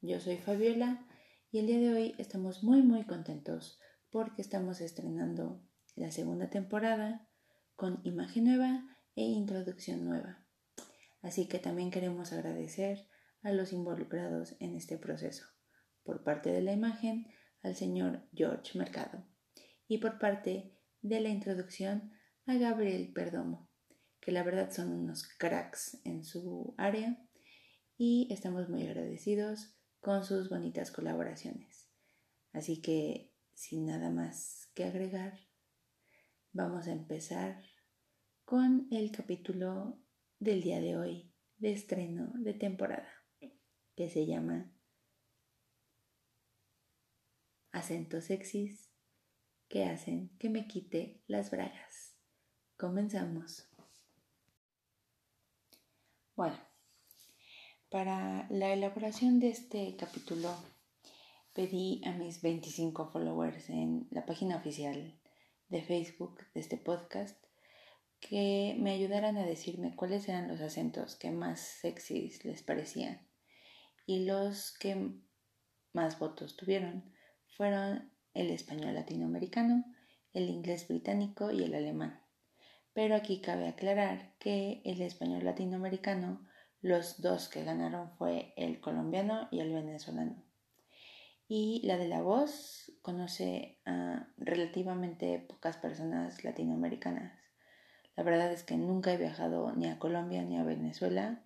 Yo soy Fabiola y el día de hoy estamos muy muy contentos porque estamos estrenando la segunda temporada con imagen nueva e introducción nueva. Así que también queremos agradecer a los involucrados en este proceso. Por parte de la imagen, al señor George Mercado. Y por parte de la introducción, a Gabriel Perdomo, que la verdad son unos cracks en su área y estamos muy agradecidos con sus bonitas colaboraciones. Así que, sin nada más que agregar, vamos a empezar con el capítulo del día de hoy de estreno de temporada, que se llama Acentos sexys que hacen que me quite las bragas. Comenzamos. Bueno, para la elaboración de este capítulo pedí a mis 25 followers en la página oficial de Facebook de este podcast que me ayudaran a decirme cuáles eran los acentos que más sexys les parecían y los que más votos tuvieron fueron el español latinoamericano, el inglés británico y el alemán. Pero aquí cabe aclarar que el español latinoamericano, los dos que ganaron fue el colombiano y el venezolano. Y la de la voz conoce a relativamente pocas personas latinoamericanas. La verdad es que nunca he viajado ni a Colombia ni a Venezuela,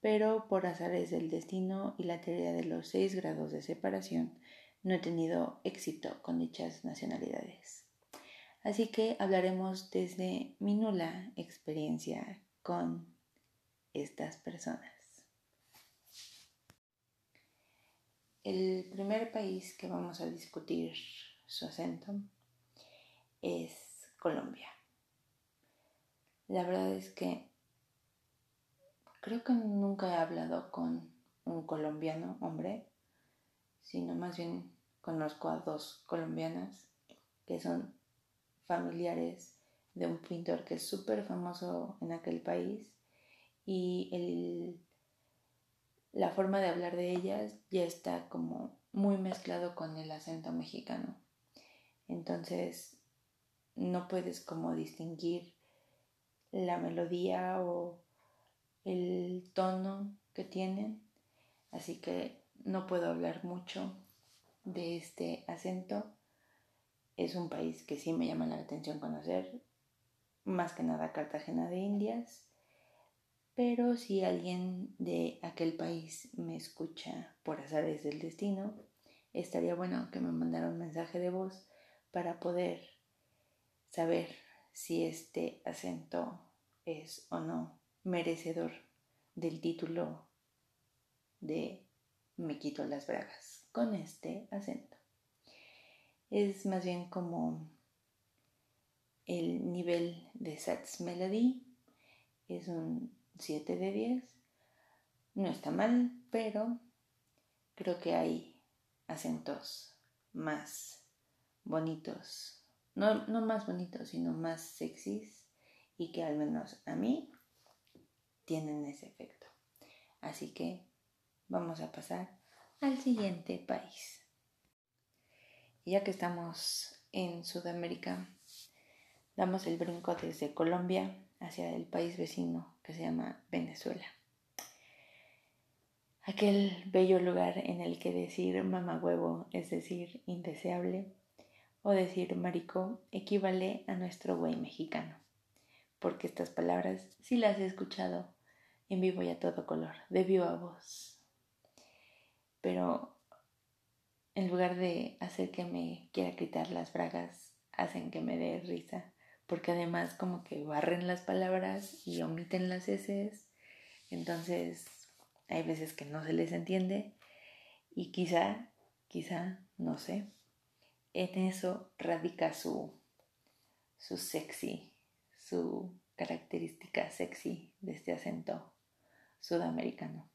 pero por azares del destino y la teoría de los seis grados de separación, no he tenido éxito con dichas nacionalidades. Así que hablaremos desde mi nula experiencia con estas personas. El primer país que vamos a discutir su acento es Colombia. La verdad es que creo que nunca he hablado con un colombiano hombre, sino más bien conozco a dos colombianas que son familiares de un pintor que es súper famoso en aquel país y el, la forma de hablar de ellas ya está como muy mezclado con el acento mexicano. Entonces no puedes como distinguir la melodía o el tono que tienen, así que no puedo hablar mucho de este acento. Es un país que sí me llama la atención conocer, más que nada Cartagena de Indias, pero si alguien de aquel país me escucha por azares del destino, estaría bueno que me mandara un mensaje de voz para poder saber si este acento es o no merecedor del título de Me quito las bragas con este acento. Es más bien como el nivel de Sats Melody, es un 7 de 10. No está mal, pero creo que hay acentos más bonitos, no, no más bonitos, sino más sexys y que al menos a mí tienen ese efecto. Así que vamos a pasar al siguiente país. ya que estamos en Sudamérica, damos el brinco desde Colombia hacia el país vecino que se llama Venezuela. Aquel bello lugar en el que decir huevo es decir indeseable, o decir marico equivale a nuestro güey mexicano, porque estas palabras sí las he escuchado en vivo y a todo color, de viva voz pero en lugar de hacer que me quiera quitar las bragas, hacen que me dé risa, porque además como que barren las palabras y omiten las heces, entonces hay veces que no se les entiende y quizá, quizá, no sé, en eso radica su, su sexy, su característica sexy de este acento sudamericano.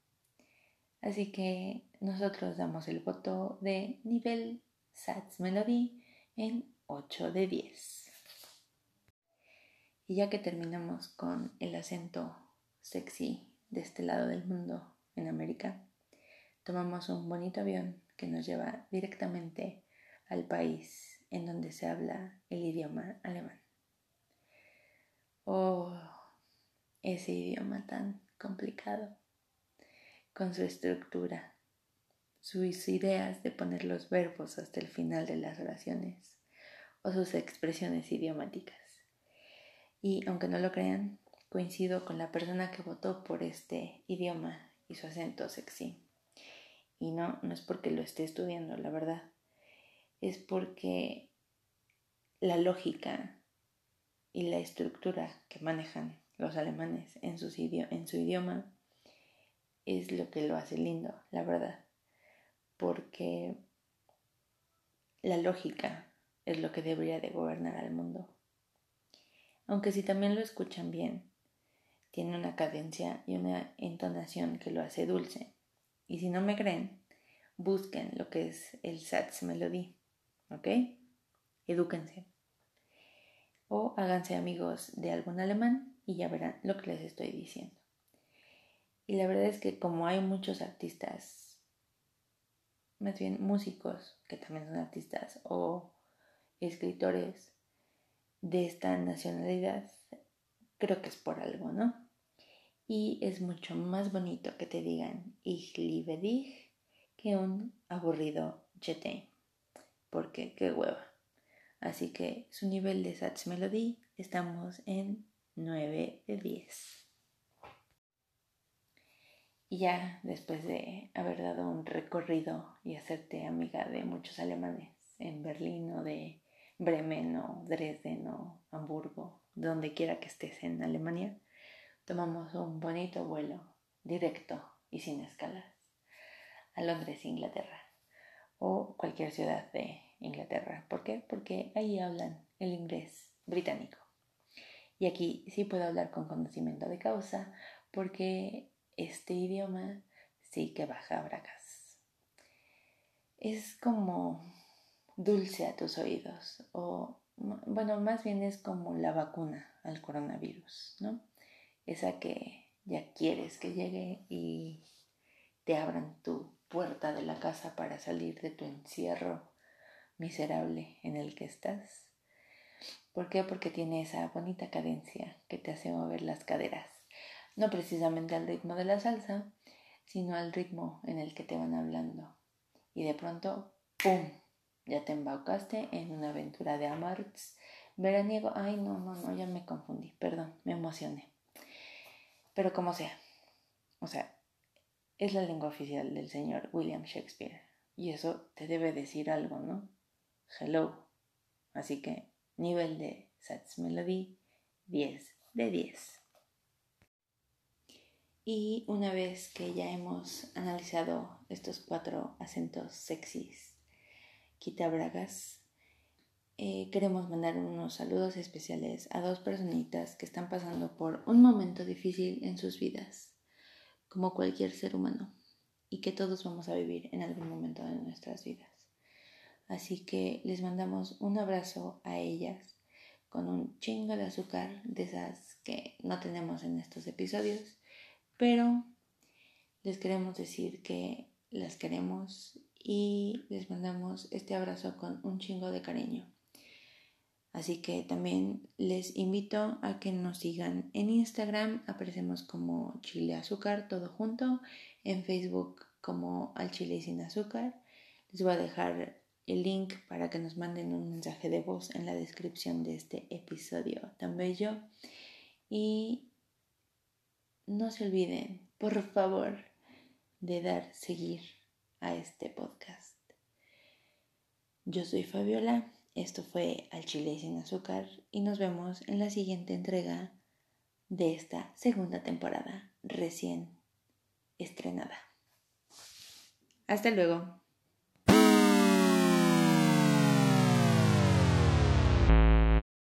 Así que nosotros damos el voto de nivel Sats Melody en 8 de 10. Y ya que terminamos con el acento sexy de este lado del mundo, en América, tomamos un bonito avión que nos lleva directamente al país en donde se habla el idioma alemán. Oh, ese idioma tan complicado, con su estructura, sus ideas de poner los verbos hasta el final de las oraciones o sus expresiones idiomáticas. Y aunque no lo crean, coincido con la persona que votó por este idioma y su acento sexy. Y no, no es porque lo esté estudiando, la verdad. Es porque la lógica y la estructura que manejan los alemanes en, en su idioma es lo que lo hace lindo, la verdad. Porque la lógica es lo que debería de gobernar al mundo. Aunque si también lo escuchan bien, tiene una cadencia y una entonación que lo hace dulce. Y si no me creen, busquen lo que es el Satz Melody, ¿ok? Edúquense. O háganse amigos de algún alemán y ya verán lo que les estoy diciendo. Y la verdad es que como hay muchos artistas, más bien músicos que también son artistas o escritores de esta nacionalidad, creo que es por algo, ¿no? Y es mucho más bonito que te digan Ich liebe dich que un aburrido jete, porque qué hueva. Así que su nivel de Satz Melody estamos en 9 de 10. Y ya después de haber dado un recorrido y hacerte amiga de muchos alemanes en Berlín o de Bremen o Dresden o Hamburgo, donde quiera que estés en Alemania, tomamos un bonito vuelo directo y sin escalas a Londres, Inglaterra, o cualquier ciudad de Inglaterra. ¿Por qué? Porque ahí hablan el inglés británico. Y aquí sí puedo hablar con conocimiento de causa, porque este idioma sí que baja bracas. Es como dulce a tus oídos o bueno, más bien es como la vacuna al coronavirus, ¿no? Esa que ya quieres que llegue y te abran tu puerta de la casa para salir de tu encierro miserable en el que estás. ¿Por qué? Porque tiene esa bonita cadencia que te hace mover las caderas. No precisamente al ritmo de la salsa, sino al ritmo en el que te van hablando. Y de pronto, ¡pum! Ya te embaucaste en una aventura de amarts veraniego. Ay, no, no, no, ya me confundí. Perdón, me emocioné. Pero como sea. O sea, es la lengua oficial del señor William Shakespeare. Y eso te debe decir algo, ¿no? Hello. Así que nivel de Sats Melody 10 de 10. Y una vez que ya hemos analizado estos cuatro acentos sexys Quita Bragas. Eh, queremos mandar unos saludos especiales a dos personitas que están pasando por un momento difícil en sus vidas, como cualquier ser humano, y que todos vamos a vivir en algún momento de nuestras vidas. Así que les mandamos un abrazo a ellas con un chingo de azúcar de esas que no tenemos en estos episodios, pero les queremos decir que las queremos y les mandamos este abrazo con un chingo de cariño. Así que también les invito a que nos sigan en Instagram, aparecemos como Chile Azúcar, todo junto, en Facebook como Al Chile sin Azúcar. Les voy a dejar el link para que nos manden un mensaje de voz en la descripción de este episodio tan bello. Y no se olviden, por favor, de dar seguir a este podcast. Yo soy Fabiola, esto fue Al Chile sin azúcar y nos vemos en la siguiente entrega de esta segunda temporada recién estrenada. Hasta luego.